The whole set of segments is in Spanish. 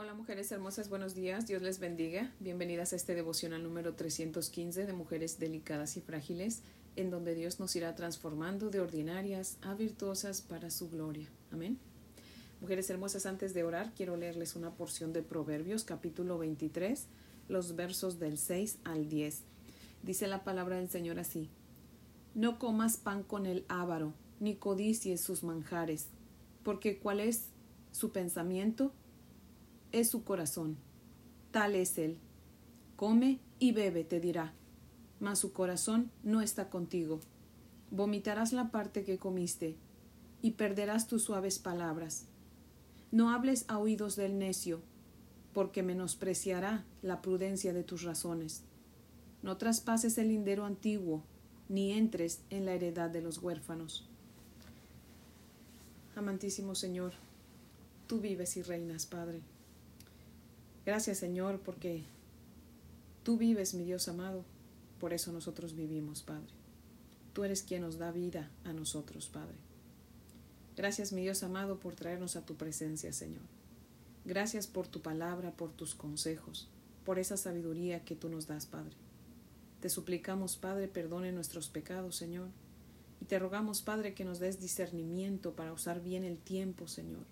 Hola mujeres hermosas, buenos días, Dios les bendiga. Bienvenidas a este devocional número 315 de mujeres delicadas y frágiles, en donde Dios nos irá transformando de ordinarias a virtuosas para su gloria. Amén. Mujeres hermosas, antes de orar, quiero leerles una porción de Proverbios, capítulo 23, los versos del 6 al 10. Dice la palabra del Señor así: No comas pan con el ávaro, ni codicies sus manjares, porque cuál es su pensamiento, es su corazón. Tal es él. Come y bebe, te dirá, mas su corazón no está contigo. Vomitarás la parte que comiste, y perderás tus suaves palabras. No hables a oídos del necio, porque menospreciará la prudencia de tus razones. No traspases el lindero antiguo, ni entres en la heredad de los huérfanos. Amantísimo Señor, tú vives y reinas, Padre. Gracias Señor porque tú vives, mi Dios amado, por eso nosotros vivimos, Padre. Tú eres quien nos da vida a nosotros, Padre. Gracias, mi Dios amado, por traernos a tu presencia, Señor. Gracias por tu palabra, por tus consejos, por esa sabiduría que tú nos das, Padre. Te suplicamos, Padre, perdone nuestros pecados, Señor. Y te rogamos, Padre, que nos des discernimiento para usar bien el tiempo, Señor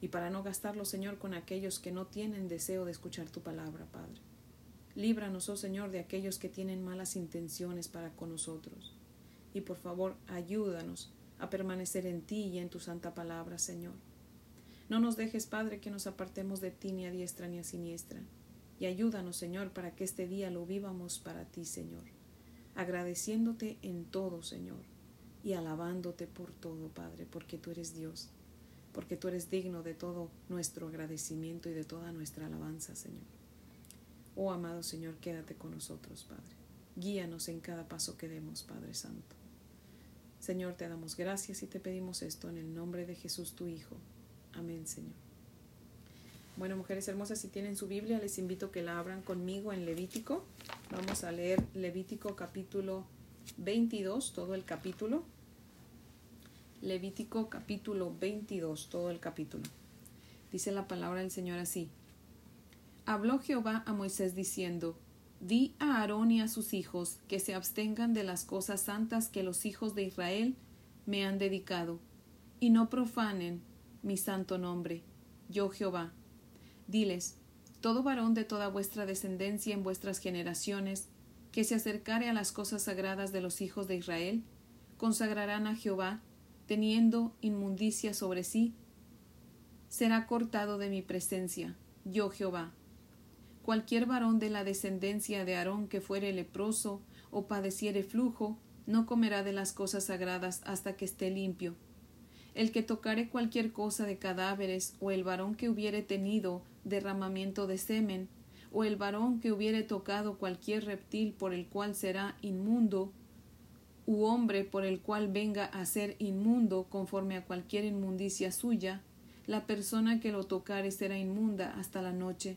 y para no gastarlo, Señor, con aquellos que no tienen deseo de escuchar tu palabra, Padre. Líbranos, oh Señor, de aquellos que tienen malas intenciones para con nosotros. Y por favor, ayúdanos a permanecer en ti y en tu santa palabra, Señor. No nos dejes, Padre, que nos apartemos de ti ni a diestra ni a siniestra. Y ayúdanos, Señor, para que este día lo vivamos para ti, Señor. Agradeciéndote en todo, Señor, y alabándote por todo, Padre, porque tú eres Dios porque tú eres digno de todo nuestro agradecimiento y de toda nuestra alabanza, Señor. Oh amado Señor, quédate con nosotros, Padre. Guíanos en cada paso que demos, Padre Santo. Señor, te damos gracias y te pedimos esto en el nombre de Jesús, tu Hijo. Amén, Señor. Bueno, mujeres hermosas, si tienen su Biblia, les invito a que la abran conmigo en Levítico. Vamos a leer Levítico capítulo 22, todo el capítulo. Levítico capítulo 22, todo el capítulo. Dice la palabra del Señor así. Habló Jehová a Moisés diciendo, Di a Aarón y a sus hijos que se abstengan de las cosas santas que los hijos de Israel me han dedicado, y no profanen mi santo nombre, yo Jehová. Diles, todo varón de toda vuestra descendencia en vuestras generaciones, que se acercare a las cosas sagradas de los hijos de Israel, consagrarán a Jehová teniendo inmundicia sobre sí, será cortado de mi presencia, yo Jehová. Cualquier varón de la descendencia de Aarón que fuere leproso o padeciere flujo, no comerá de las cosas sagradas hasta que esté limpio. El que tocare cualquier cosa de cadáveres, o el varón que hubiere tenido derramamiento de semen, o el varón que hubiere tocado cualquier reptil por el cual será inmundo, u hombre por el cual venga a ser inmundo conforme a cualquier inmundicia suya, la persona que lo tocare será inmunda hasta la noche,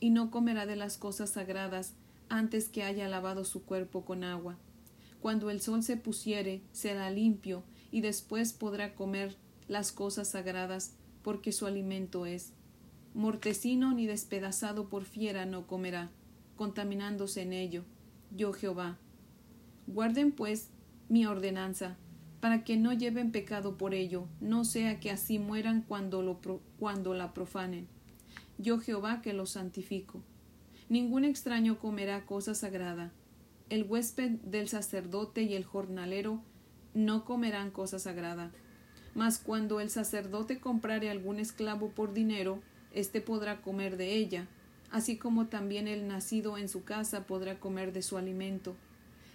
y no comerá de las cosas sagradas antes que haya lavado su cuerpo con agua. Cuando el sol se pusiere, será limpio, y después podrá comer las cosas sagradas, porque su alimento es. Mortecino ni despedazado por fiera no comerá, contaminándose en ello. Yo Jehová. Guarden pues mi ordenanza, para que no lleven pecado por ello, no sea que así mueran cuando, lo cuando la profanen. Yo Jehová que los santifico. Ningún extraño comerá cosa sagrada. El huésped del sacerdote y el jornalero no comerán cosa sagrada. Mas cuando el sacerdote comprare algún esclavo por dinero, éste podrá comer de ella, así como también el nacido en su casa podrá comer de su alimento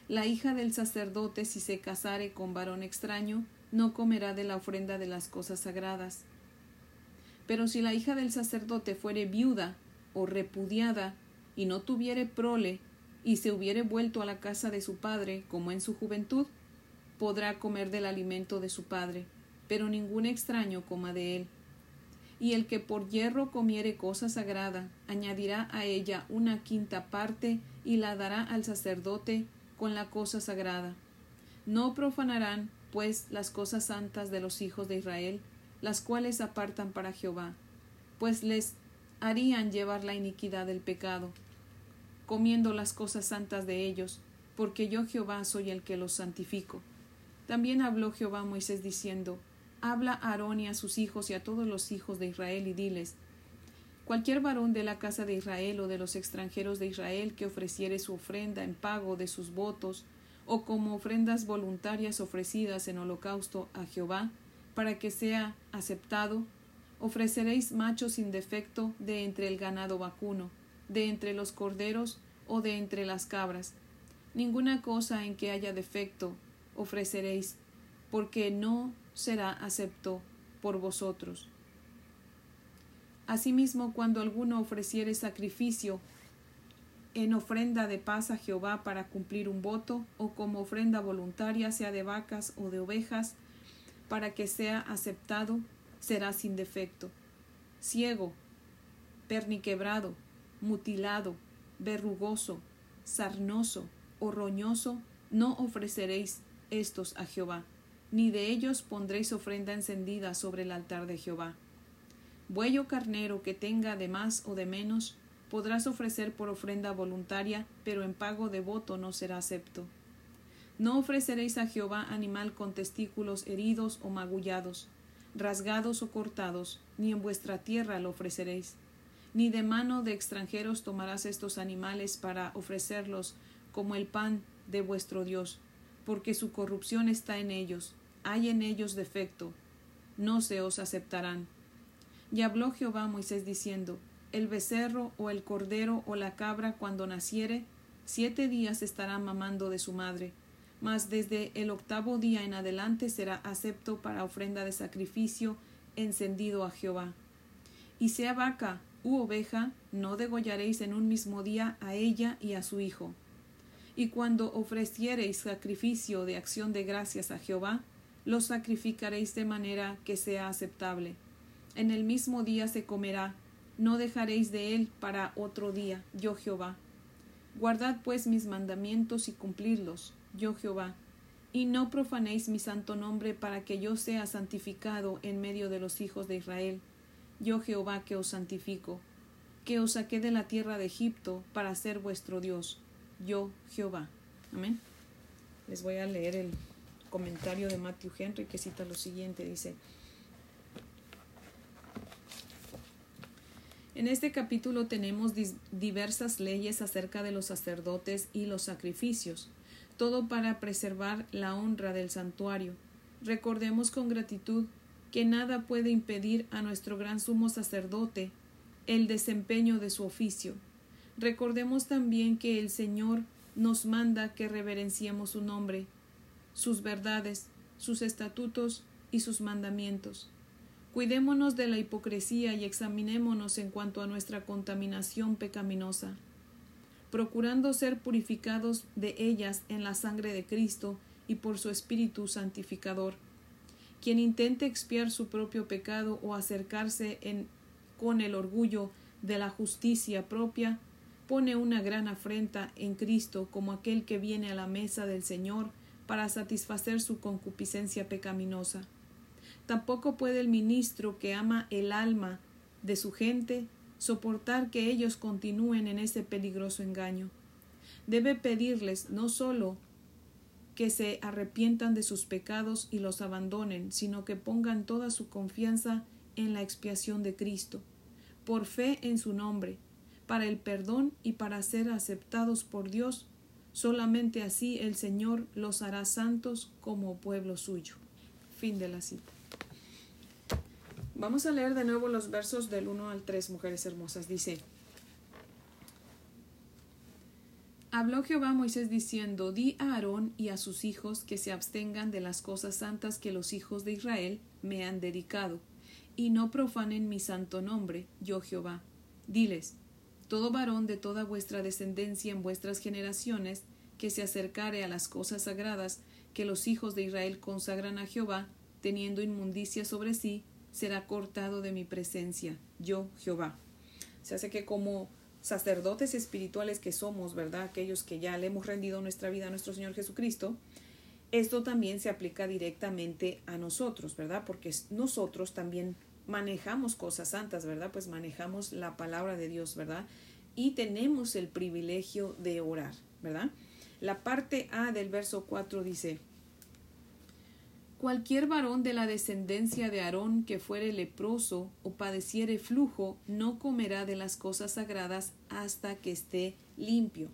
la hija del sacerdote, si se casare con varón extraño, no comerá de la ofrenda de las cosas sagradas. Pero si la hija del sacerdote fuere viuda o repudiada, y no tuviere prole, y se hubiere vuelto a la casa de su padre, como en su juventud, podrá comer del alimento de su padre, pero ningún extraño coma de él. Y el que por hierro comiere cosa sagrada, añadirá a ella una quinta parte y la dará al sacerdote con la cosa sagrada. No profanarán, pues, las cosas santas de los hijos de Israel, las cuales apartan para Jehová, pues les harían llevar la iniquidad del pecado, comiendo las cosas santas de ellos, porque yo Jehová soy el que los santifico. También habló Jehová a Moisés diciendo, Habla a Aarón y a sus hijos y a todos los hijos de Israel y diles, Cualquier varón de la casa de Israel o de los extranjeros de Israel que ofreciere su ofrenda en pago de sus votos, o como ofrendas voluntarias ofrecidas en holocausto a Jehová, para que sea aceptado, ofreceréis machos sin defecto de entre el ganado vacuno, de entre los corderos o de entre las cabras. Ninguna cosa en que haya defecto ofreceréis, porque no será acepto por vosotros. Asimismo, cuando alguno ofreciere sacrificio en ofrenda de paz a Jehová para cumplir un voto, o como ofrenda voluntaria, sea de vacas o de ovejas, para que sea aceptado, será sin defecto. Ciego, perniquebrado, mutilado, verrugoso, sarnoso o roñoso, no ofreceréis estos a Jehová, ni de ellos pondréis ofrenda encendida sobre el altar de Jehová. Buey carnero que tenga de más o de menos, podrás ofrecer por ofrenda voluntaria, pero en pago de voto no será acepto. No ofreceréis a Jehová animal con testículos heridos o magullados, rasgados o cortados, ni en vuestra tierra lo ofreceréis. Ni de mano de extranjeros tomarás estos animales para ofrecerlos como el pan de vuestro Dios, porque su corrupción está en ellos, hay en ellos defecto, no se os aceptarán. Y habló Jehová a Moisés diciendo, el becerro o el cordero o la cabra cuando naciere, siete días estará mamando de su madre, mas desde el octavo día en adelante será acepto para ofrenda de sacrificio encendido a Jehová. Y sea vaca u oveja, no degollaréis en un mismo día a ella y a su hijo. Y cuando ofreciereis sacrificio de acción de gracias a Jehová, lo sacrificaréis de manera que sea aceptable. En el mismo día se comerá, no dejaréis de él para otro día, yo Jehová. Guardad pues mis mandamientos y cumplidlos, yo Jehová, y no profanéis mi santo nombre para que yo sea santificado en medio de los hijos de Israel, yo Jehová que os santifico, que os saqué de la tierra de Egipto para ser vuestro Dios, yo Jehová. Amén. Les voy a leer el comentario de Matthew Henry que cita lo siguiente, dice, En este capítulo tenemos diversas leyes acerca de los sacerdotes y los sacrificios, todo para preservar la honra del santuario. Recordemos con gratitud que nada puede impedir a nuestro gran sumo sacerdote el desempeño de su oficio. Recordemos también que el Señor nos manda que reverenciemos su nombre, sus verdades, sus estatutos y sus mandamientos. Cuidémonos de la hipocresía y examinémonos en cuanto a nuestra contaminación pecaminosa, procurando ser purificados de ellas en la sangre de Cristo y por su Espíritu santificador. Quien intente expiar su propio pecado o acercarse con el orgullo de la justicia propia, pone una gran afrenta en Cristo como aquel que viene a la mesa del Señor para satisfacer su concupiscencia pecaminosa. Tampoco puede el ministro que ama el alma de su gente soportar que ellos continúen en ese peligroso engaño. Debe pedirles no sólo que se arrepientan de sus pecados y los abandonen, sino que pongan toda su confianza en la expiación de Cristo, por fe en su nombre, para el perdón y para ser aceptados por Dios. Solamente así el Señor los hará santos como pueblo suyo. Fin de la cita. Vamos a leer de nuevo los versos del 1 al 3, mujeres hermosas. Dice, Habló Jehová a Moisés diciendo, Di a Aarón y a sus hijos que se abstengan de las cosas santas que los hijos de Israel me han dedicado, y no profanen mi santo nombre, yo Jehová. Diles, todo varón de toda vuestra descendencia en vuestras generaciones, que se acercare a las cosas sagradas que los hijos de Israel consagran a Jehová, teniendo inmundicia sobre sí, será cortado de mi presencia, yo Jehová. Se hace que como sacerdotes espirituales que somos, ¿verdad? Aquellos que ya le hemos rendido nuestra vida a nuestro Señor Jesucristo, esto también se aplica directamente a nosotros, ¿verdad? Porque nosotros también manejamos cosas santas, ¿verdad? Pues manejamos la palabra de Dios, ¿verdad? Y tenemos el privilegio de orar, ¿verdad? La parte A del verso 4 dice, Cualquier varón de la descendencia de Aarón que fuere leproso o padeciere flujo, no comerá de las cosas sagradas hasta que esté limpio.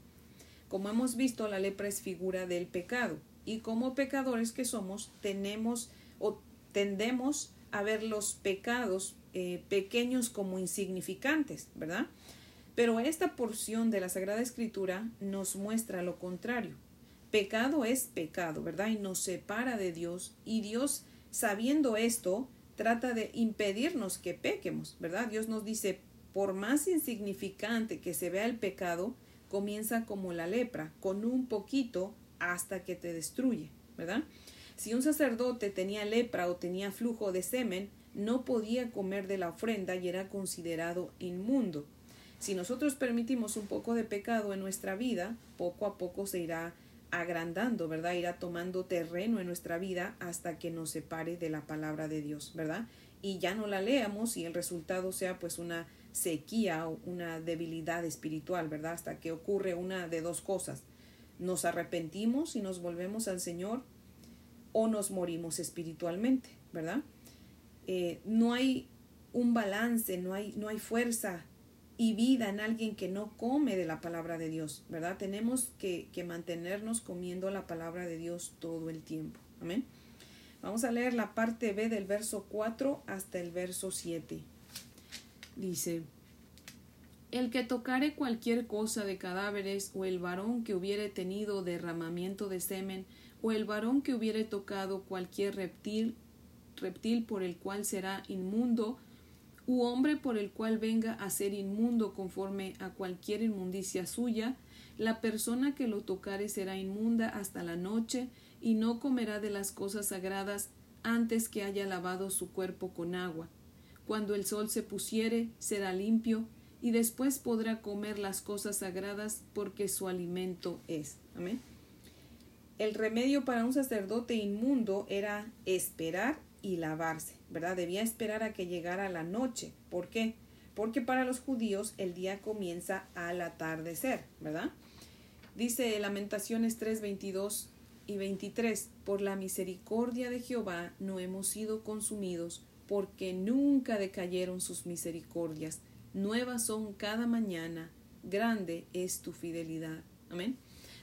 Como hemos visto, la lepra es figura del pecado, y como pecadores que somos, tenemos o tendemos a ver los pecados eh, pequeños como insignificantes, ¿verdad? Pero esta porción de la Sagrada Escritura nos muestra lo contrario. Pecado es pecado, ¿verdad? Y nos separa de Dios. Y Dios, sabiendo esto, trata de impedirnos que pequemos, ¿verdad? Dios nos dice, por más insignificante que se vea el pecado, comienza como la lepra, con un poquito hasta que te destruye, ¿verdad? Si un sacerdote tenía lepra o tenía flujo de semen, no podía comer de la ofrenda y era considerado inmundo. Si nosotros permitimos un poco de pecado en nuestra vida, poco a poco se irá agrandando, ¿verdad? Irá tomando terreno en nuestra vida hasta que nos separe de la palabra de Dios, ¿verdad? Y ya no la leamos y el resultado sea pues una sequía o una debilidad espiritual, ¿verdad? Hasta que ocurre una de dos cosas. Nos arrepentimos y nos volvemos al Señor o nos morimos espiritualmente, ¿verdad? Eh, no hay un balance, no hay, no hay fuerza y vida en alguien que no come de la palabra de Dios, ¿verdad? Tenemos que, mantenernos comiendo la palabra de Dios todo el tiempo. Amén. Vamos a leer la parte B del verso 4 hasta el verso 7. Dice, el que tocare cualquier cosa de cadáveres, o el varón que hubiere tenido derramamiento de semen, o el varón que hubiere tocado cualquier reptil, reptil por el cual será inmundo, u hombre por el cual venga a ser inmundo conforme a cualquier inmundicia suya, la persona que lo tocare será inmunda hasta la noche, y no comerá de las cosas sagradas antes que haya lavado su cuerpo con agua. Cuando el sol se pusiere, será limpio, y después podrá comer las cosas sagradas porque su alimento es. Amén. El remedio para un sacerdote inmundo era esperar y lavarse, ¿verdad? Debía esperar a que llegara la noche. ¿Por qué? Porque para los judíos el día comienza al atardecer, ¿verdad? Dice Lamentaciones 3, 22 y 23, por la misericordia de Jehová no hemos sido consumidos, porque nunca decayeron sus misericordias nuevas son cada mañana, grande es tu fidelidad. Amén.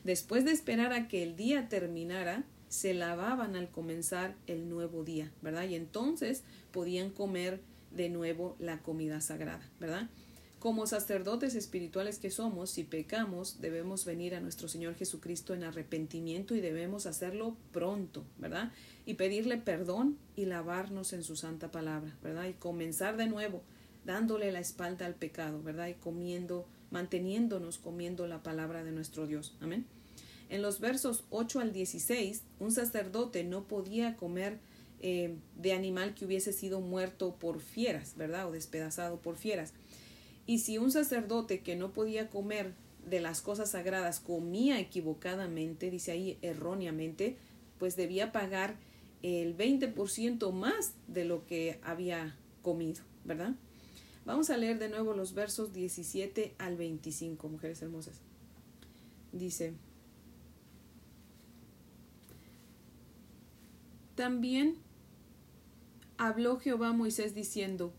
Después de esperar a que el día terminara, se lavaban al comenzar el nuevo día, ¿verdad? Y entonces podían comer de nuevo la comida sagrada, ¿verdad? Como sacerdotes espirituales que somos, si pecamos, debemos venir a nuestro Señor Jesucristo en arrepentimiento y debemos hacerlo pronto, ¿verdad? Y pedirle perdón y lavarnos en su santa palabra, ¿verdad? Y comenzar de nuevo dándole la espalda al pecado, ¿verdad? Y comiendo, manteniéndonos comiendo la palabra de nuestro Dios. Amén. En los versos 8 al 16, un sacerdote no podía comer eh, de animal que hubiese sido muerto por fieras, ¿verdad? O despedazado por fieras. Y si un sacerdote que no podía comer de las cosas sagradas comía equivocadamente, dice ahí erróneamente, pues debía pagar el 20% más de lo que había comido, ¿verdad? Vamos a leer de nuevo los versos 17 al 25, mujeres hermosas. Dice, también habló Jehová a Moisés diciendo,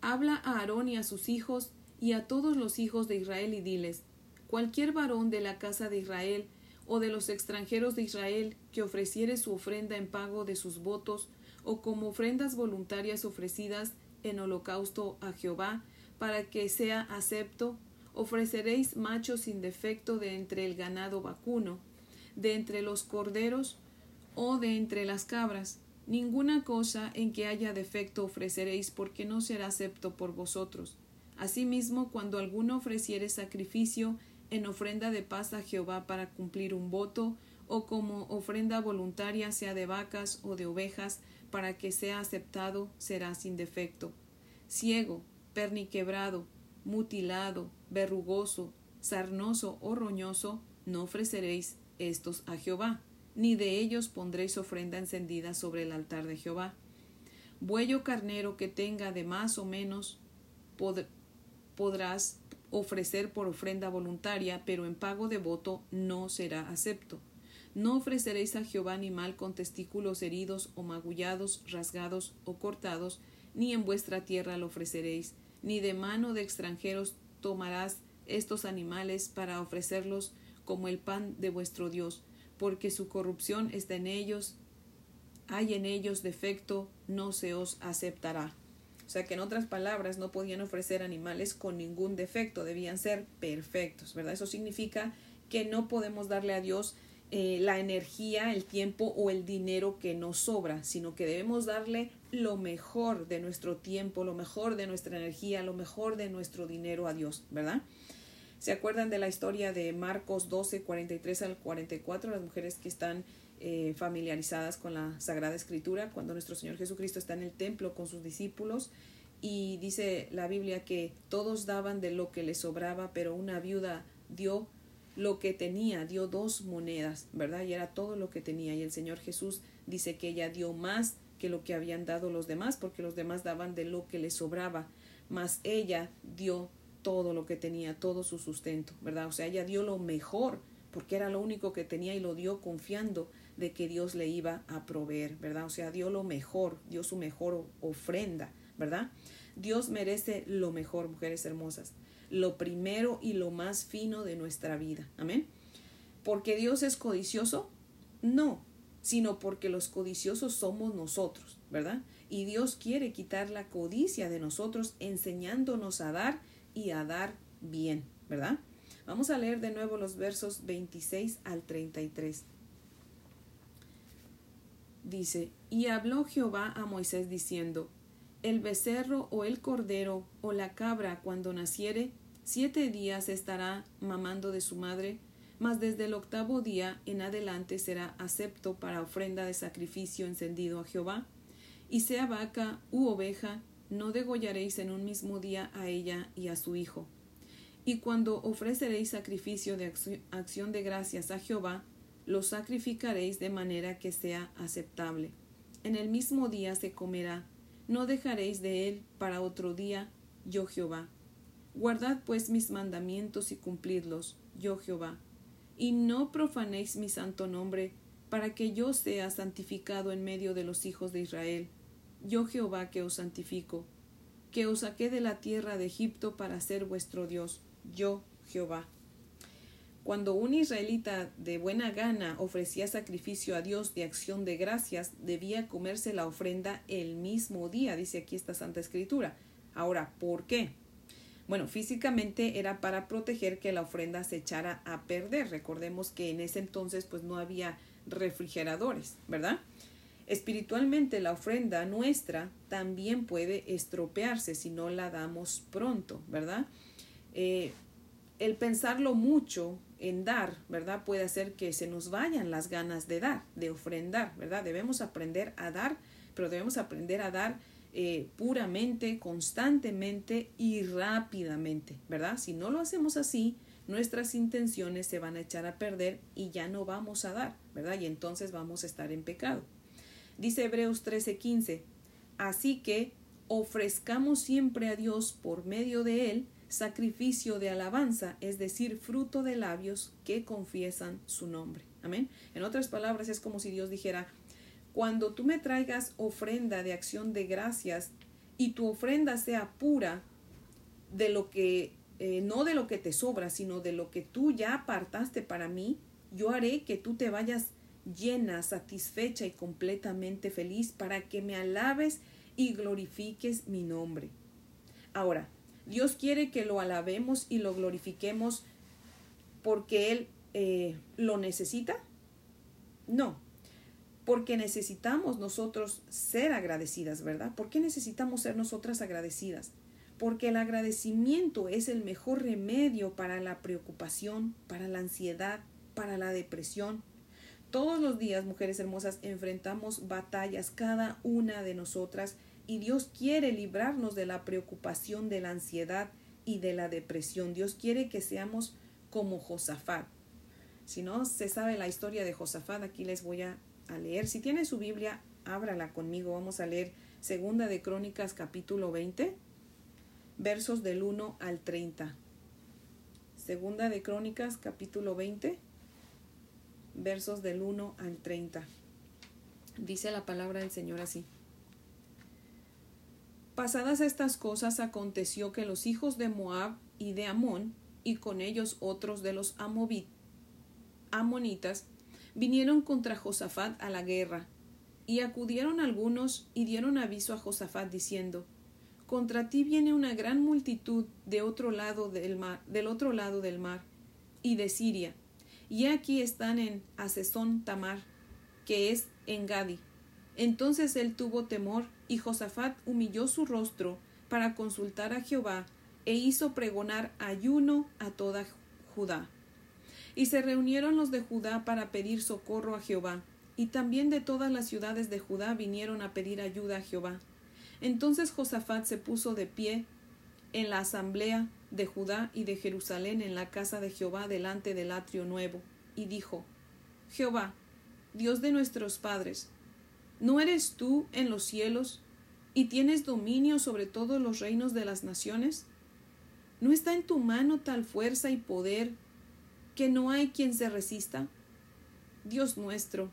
Habla a Aarón y a sus hijos y a todos los hijos de Israel y diles, cualquier varón de la casa de Israel o de los extranjeros de Israel que ofreciere su ofrenda en pago de sus votos o como ofrendas voluntarias ofrecidas en holocausto a Jehová, para que sea acepto, ofreceréis machos sin defecto de entre el ganado vacuno, de entre los corderos o de entre las cabras. Ninguna cosa en que haya defecto ofreceréis, porque no será acepto por vosotros. Asimismo, cuando alguno ofreciere sacrificio en ofrenda de paz a Jehová para cumplir un voto, o como ofrenda voluntaria sea de vacas o de ovejas, para que sea aceptado, será sin defecto. Ciego, perniquebrado, mutilado, verrugoso, sarnoso o roñoso, no ofreceréis estos a Jehová, ni de ellos pondréis ofrenda encendida sobre el altar de Jehová. Buello carnero que tenga de más o menos podrás ofrecer por ofrenda voluntaria, pero en pago de voto no será acepto. No ofreceréis a Jehová animal con testículos heridos o magullados, rasgados o cortados, ni en vuestra tierra lo ofreceréis, ni de mano de extranjeros tomarás estos animales para ofrecerlos como el pan de vuestro Dios, porque su corrupción está en ellos, hay en ellos defecto, no se os aceptará. O sea que en otras palabras no podían ofrecer animales con ningún defecto, debían ser perfectos, ¿verdad? Eso significa que no podemos darle a Dios eh, la energía, el tiempo o el dinero que nos sobra, sino que debemos darle lo mejor de nuestro tiempo, lo mejor de nuestra energía, lo mejor de nuestro dinero a Dios, ¿verdad? ¿Se acuerdan de la historia de Marcos 12, 43 al 44? Las mujeres que están eh, familiarizadas con la Sagrada Escritura, cuando nuestro Señor Jesucristo está en el templo con sus discípulos y dice la Biblia que todos daban de lo que les sobraba, pero una viuda dio lo que tenía, dio dos monedas, ¿verdad? Y era todo lo que tenía. Y el Señor Jesús dice que ella dio más que lo que habían dado los demás, porque los demás daban de lo que les sobraba, mas ella dio todo lo que tenía, todo su sustento, ¿verdad? O sea, ella dio lo mejor, porque era lo único que tenía y lo dio confiando de que Dios le iba a proveer, ¿verdad? O sea, dio lo mejor, dio su mejor ofrenda, ¿verdad? Dios merece lo mejor, mujeres hermosas, lo primero y lo más fino de nuestra vida, amén. ¿Porque Dios es codicioso? No, sino porque los codiciosos somos nosotros, ¿verdad? Y Dios quiere quitar la codicia de nosotros enseñándonos a dar y a dar bien, ¿verdad? Vamos a leer de nuevo los versos 26 al 33. Dice, y habló Jehová a Moisés diciendo, el becerro o el cordero o la cabra cuando naciere, siete días estará mamando de su madre, mas desde el octavo día en adelante será acepto para ofrenda de sacrificio encendido a Jehová. Y sea vaca u oveja, no degollaréis en un mismo día a ella y a su hijo. Y cuando ofreceréis sacrificio de acción de gracias a Jehová, lo sacrificaréis de manera que sea aceptable. En el mismo día se comerá, no dejaréis de él para otro día, yo Jehová. Guardad pues mis mandamientos y cumplidlos, yo Jehová y no profanéis mi santo nombre, para que yo sea santificado en medio de los hijos de Israel. Yo Jehová que os santifico, que os saqué de la tierra de Egipto para ser vuestro Dios, yo Jehová. Cuando un israelita de buena gana ofrecía sacrificio a Dios de acción de gracias, debía comerse la ofrenda el mismo día, dice aquí esta Santa Escritura. Ahora, ¿por qué? Bueno, físicamente era para proteger que la ofrenda se echara a perder. Recordemos que en ese entonces pues no había refrigeradores, ¿verdad? Espiritualmente la ofrenda nuestra también puede estropearse si no la damos pronto, ¿verdad? Eh, el pensarlo mucho en dar, ¿verdad? Puede hacer que se nos vayan las ganas de dar, de ofrendar, ¿verdad? Debemos aprender a dar, pero debemos aprender a dar eh, puramente, constantemente y rápidamente, ¿verdad? Si no lo hacemos así, nuestras intenciones se van a echar a perder y ya no vamos a dar, ¿verdad? Y entonces vamos a estar en pecado. Dice Hebreos 13:15, así que ofrezcamos siempre a Dios por medio de Él sacrificio de alabanza, es decir, fruto de labios que confiesan su nombre. Amén. En otras palabras, es como si Dios dijera, cuando tú me traigas ofrenda de acción de gracias y tu ofrenda sea pura de lo que, eh, no de lo que te sobra, sino de lo que tú ya apartaste para mí, yo haré que tú te vayas llena, satisfecha y completamente feliz para que me alabes y glorifiques mi nombre. Ahora, Dios quiere que lo alabemos y lo glorifiquemos porque Él eh, lo necesita. No, porque necesitamos nosotros ser agradecidas, ¿verdad? ¿Por qué necesitamos ser nosotras agradecidas? Porque el agradecimiento es el mejor remedio para la preocupación, para la ansiedad, para la depresión. Todos los días, mujeres hermosas, enfrentamos batallas, cada una de nosotras, y Dios quiere librarnos de la preocupación, de la ansiedad y de la depresión. Dios quiere que seamos como Josafat. Si no se sabe la historia de Josafat, aquí les voy a leer. Si tiene su Biblia, ábrala conmigo. Vamos a leer Segunda de Crónicas capítulo 20, versos del 1 al 30. Segunda de Crónicas capítulo 20, versos del 1 al 30. Dice la palabra del Señor así. Pasadas estas cosas aconteció que los hijos de Moab y de Amón, y con ellos otros de los amonitas, vinieron contra Josafat a la guerra, y acudieron algunos y dieron aviso a Josafat diciendo Contra ti viene una gran multitud de otro lado del mar, del otro lado del mar, y de Siria, y aquí están en Asesón Tamar, que es en Gadi. Entonces él tuvo temor, y Josafat humilló su rostro para consultar a Jehová, e hizo pregonar ayuno a toda Judá. Y se reunieron los de Judá para pedir socorro a Jehová, y también de todas las ciudades de Judá vinieron a pedir ayuda a Jehová. Entonces Josafat se puso de pie en la asamblea de Judá y de Jerusalén en la casa de Jehová delante del atrio nuevo, y dijo Jehová, Dios de nuestros padres, ¿no eres tú en los cielos y tienes dominio sobre todos los reinos de las naciones? ¿No está en tu mano tal fuerza y poder que no hay quien se resista? Dios nuestro,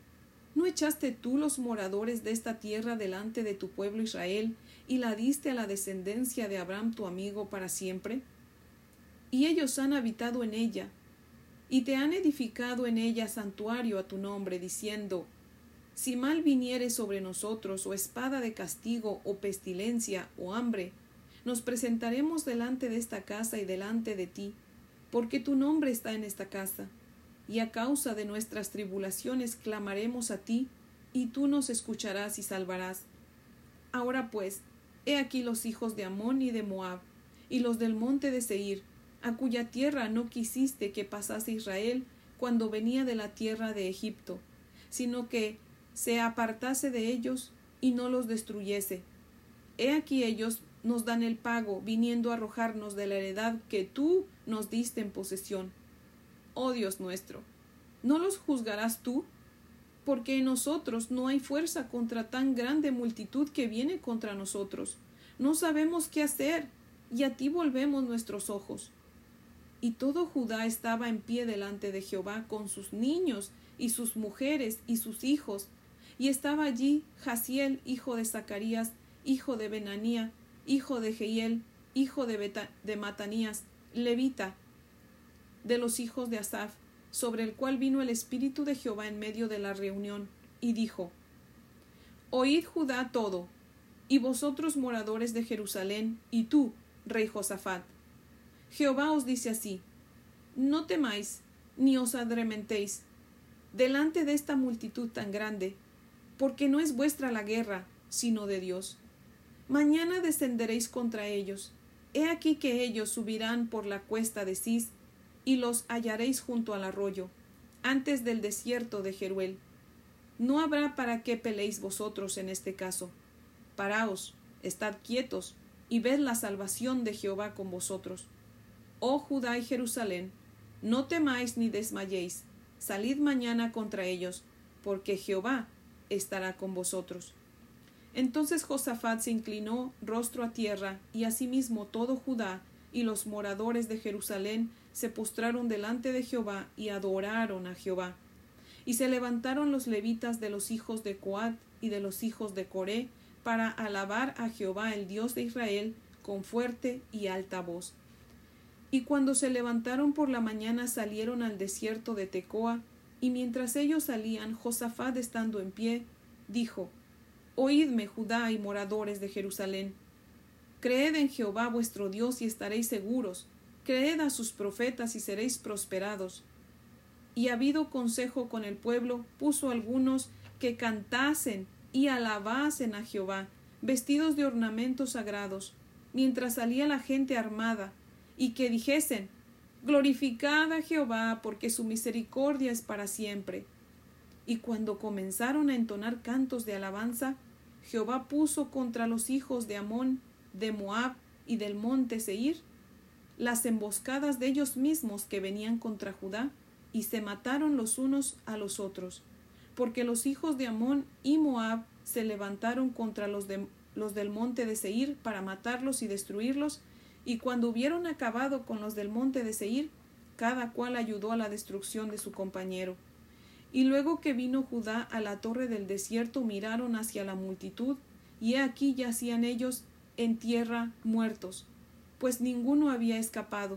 ¿no echaste tú los moradores de esta tierra delante de tu pueblo Israel y la diste a la descendencia de Abraham tu amigo para siempre? Y ellos han habitado en ella, y te han edificado en ella santuario a tu nombre, diciendo Si mal viniere sobre nosotros, o espada de castigo, o pestilencia, o hambre, nos presentaremos delante de esta casa y delante de ti, porque tu nombre está en esta casa, y a causa de nuestras tribulaciones clamaremos a ti, y tú nos escucharás y salvarás. Ahora pues, he aquí los hijos de Amón y de Moab, y los del monte de Seir, a cuya tierra no quisiste que pasase Israel cuando venía de la tierra de Egipto, sino que se apartase de ellos y no los destruyese. He aquí ellos nos dan el pago, viniendo a arrojarnos de la heredad que tú nos diste en posesión. Oh Dios nuestro, ¿no los juzgarás tú? Porque en nosotros no hay fuerza contra tan grande multitud que viene contra nosotros. No sabemos qué hacer, y a ti volvemos nuestros ojos. Y todo Judá estaba en pie delante de Jehová con sus niños y sus mujeres y sus hijos. Y estaba allí Jaciel, hijo de Zacarías, hijo de Benanía, hijo de Jehiel, hijo de, de Matanías, levita, de los hijos de Asaph, sobre el cual vino el Espíritu de Jehová en medio de la reunión, y dijo Oíd Judá todo, y vosotros moradores de Jerusalén, y tú, rey Josafat, Jehová os dice así, no temáis, ni os adrementéis, delante de esta multitud tan grande, porque no es vuestra la guerra, sino de Dios. Mañana descenderéis contra ellos. He aquí que ellos subirán por la cuesta de Cis, y los hallaréis junto al arroyo, antes del desierto de Jeruel. No habrá para qué peleéis vosotros en este caso. Paraos, estad quietos, y ved la salvación de Jehová con vosotros Oh Judá y Jerusalén, no temáis ni desmayéis, salid mañana contra ellos, porque Jehová estará con vosotros. Entonces Josafat se inclinó rostro a tierra, y asimismo todo Judá y los moradores de Jerusalén se postraron delante de Jehová y adoraron a Jehová. Y se levantaron los levitas de los hijos de Coat y de los hijos de Coré para alabar a Jehová el Dios de Israel con fuerte y alta voz. Y cuando se levantaron por la mañana salieron al desierto de Tecoa, y mientras ellos salían, Josafat estando en pie, dijo Oídme, Judá y moradores de Jerusalén. Creed en Jehová vuestro Dios y estaréis seguros. Creed a sus profetas y seréis prosperados. Y habido consejo con el pueblo, puso algunos que cantasen y alabasen a Jehová, vestidos de ornamentos sagrados, mientras salía la gente armada, y que dijesen Glorificad a Jehová, porque su misericordia es para siempre. Y cuando comenzaron a entonar cantos de alabanza, Jehová puso contra los hijos de Amón, de Moab y del monte Seir las emboscadas de ellos mismos que venían contra Judá, y se mataron los unos a los otros, porque los hijos de Amón y Moab se levantaron contra los de los del monte de Seir para matarlos y destruirlos, y cuando hubieron acabado con los del monte de Seir, cada cual ayudó a la destrucción de su compañero. Y luego que vino Judá a la torre del desierto, miraron hacia la multitud, y he aquí yacían ellos en tierra muertos, pues ninguno había escapado.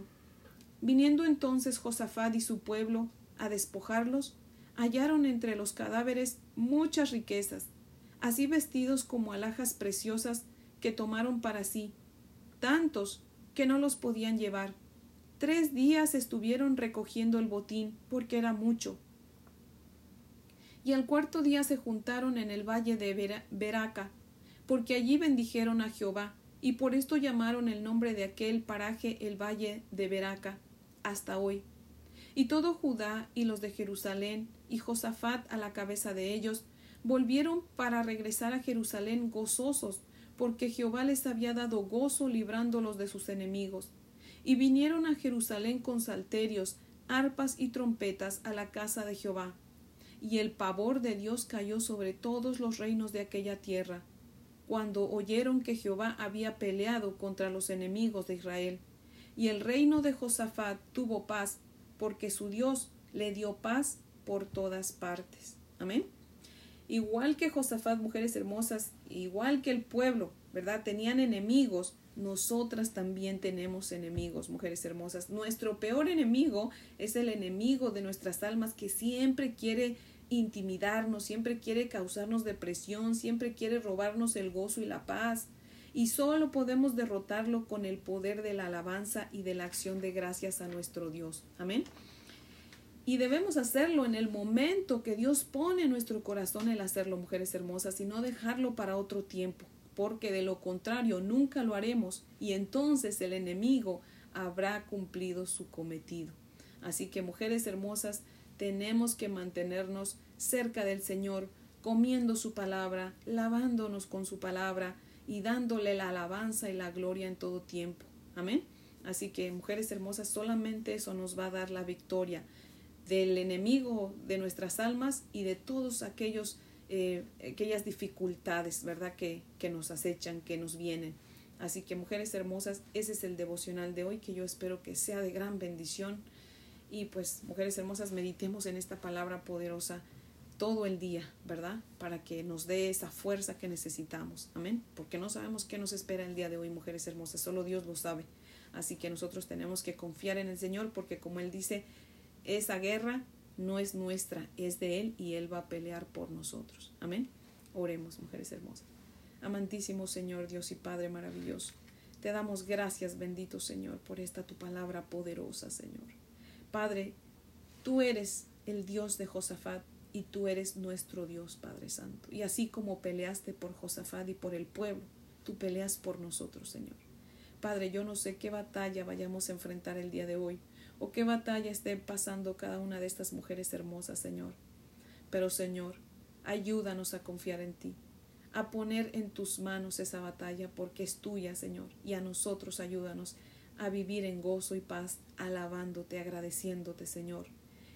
Viniendo entonces Josafat y su pueblo a despojarlos, hallaron entre los cadáveres muchas riquezas, así vestidos como alhajas preciosas que tomaron para sí, tantos que no los podían llevar. Tres días estuvieron recogiendo el botín, porque era mucho. Y al cuarto día se juntaron en el valle de Beraca, porque allí bendijeron a Jehová, y por esto llamaron el nombre de aquel paraje el valle de Beraca, hasta hoy. Y todo Judá y los de Jerusalén, y Josafat a la cabeza de ellos, volvieron para regresar a Jerusalén gozosos, porque Jehová les había dado gozo librándolos de sus enemigos. Y vinieron a Jerusalén con salterios, arpas y trompetas a la casa de Jehová. Y el pavor de Dios cayó sobre todos los reinos de aquella tierra, cuando oyeron que Jehová había peleado contra los enemigos de Israel. Y el reino de Josafat tuvo paz, porque su Dios le dio paz por todas partes. Amén. Igual que Josafat, mujeres hermosas, igual que el pueblo, ¿verdad? Tenían enemigos, nosotras también tenemos enemigos, mujeres hermosas. Nuestro peor enemigo es el enemigo de nuestras almas que siempre quiere intimidarnos, siempre quiere causarnos depresión, siempre quiere robarnos el gozo y la paz. Y solo podemos derrotarlo con el poder de la alabanza y de la acción de gracias a nuestro Dios. Amén. Y debemos hacerlo en el momento que Dios pone en nuestro corazón el hacerlo, mujeres hermosas, y no dejarlo para otro tiempo, porque de lo contrario nunca lo haremos y entonces el enemigo habrá cumplido su cometido. Así que, mujeres hermosas, tenemos que mantenernos cerca del Señor, comiendo su palabra, lavándonos con su palabra y dándole la alabanza y la gloria en todo tiempo. Amén. Así que, mujeres hermosas, solamente eso nos va a dar la victoria del enemigo de nuestras almas y de todos aquellos eh, aquellas dificultades, ¿verdad? Que, que nos acechan, que nos vienen. Así que mujeres hermosas, ese es el devocional de hoy que yo espero que sea de gran bendición. Y pues, mujeres hermosas, meditemos en esta palabra poderosa todo el día, ¿verdad? Para que nos dé esa fuerza que necesitamos. Amén. Porque no sabemos qué nos espera el día de hoy, mujeres hermosas. Solo Dios lo sabe. Así que nosotros tenemos que confiar en el Señor porque como Él dice, esa guerra no es nuestra, es de Él y Él va a pelear por nosotros. Amén. Oremos, mujeres hermosas. Amantísimo Señor, Dios y Padre maravilloso. Te damos gracias, bendito Señor, por esta tu palabra poderosa, Señor. Padre, tú eres el Dios de Josafat y tú eres nuestro Dios, Padre Santo. Y así como peleaste por Josafat y por el pueblo, tú peleas por nosotros, Señor. Padre, yo no sé qué batalla vayamos a enfrentar el día de hoy, o qué batalla esté pasando cada una de estas mujeres hermosas, Señor. Pero, Señor, ayúdanos a confiar en ti, a poner en tus manos esa batalla porque es tuya, Señor, y a nosotros ayúdanos a vivir en gozo y paz, alabándote, agradeciéndote, Señor.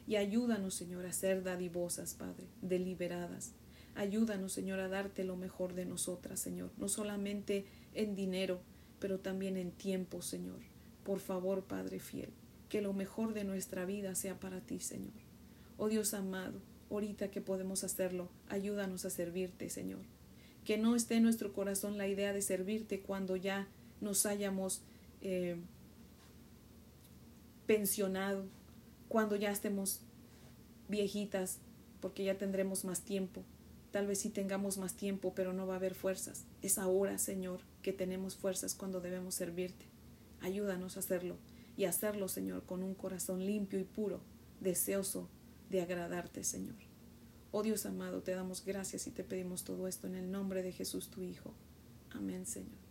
Y ayúdanos, Señor, a ser dadivosas, Padre, deliberadas. Ayúdanos, Señor, a darte lo mejor de nosotras, Señor, no solamente en dinero, pero también en tiempo, Señor. Por favor, Padre fiel que lo mejor de nuestra vida sea para ti, Señor. Oh Dios amado, ahorita que podemos hacerlo, ayúdanos a servirte, Señor. Que no esté en nuestro corazón la idea de servirte cuando ya nos hayamos eh, pensionado, cuando ya estemos viejitas, porque ya tendremos más tiempo. Tal vez sí tengamos más tiempo, pero no va a haber fuerzas. Es ahora, Señor, que tenemos fuerzas cuando debemos servirte. Ayúdanos a hacerlo y hacerlo, Señor, con un corazón limpio y puro, deseoso de agradarte, Señor. Oh Dios amado, te damos gracias y te pedimos todo esto en el nombre de Jesús, tu Hijo. Amén, Señor.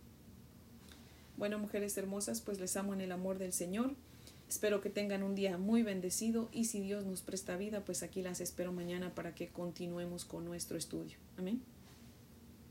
Bueno, mujeres hermosas, pues les amo en el amor del Señor. Espero que tengan un día muy bendecido y si Dios nos presta vida, pues aquí las espero mañana para que continuemos con nuestro estudio. Amén.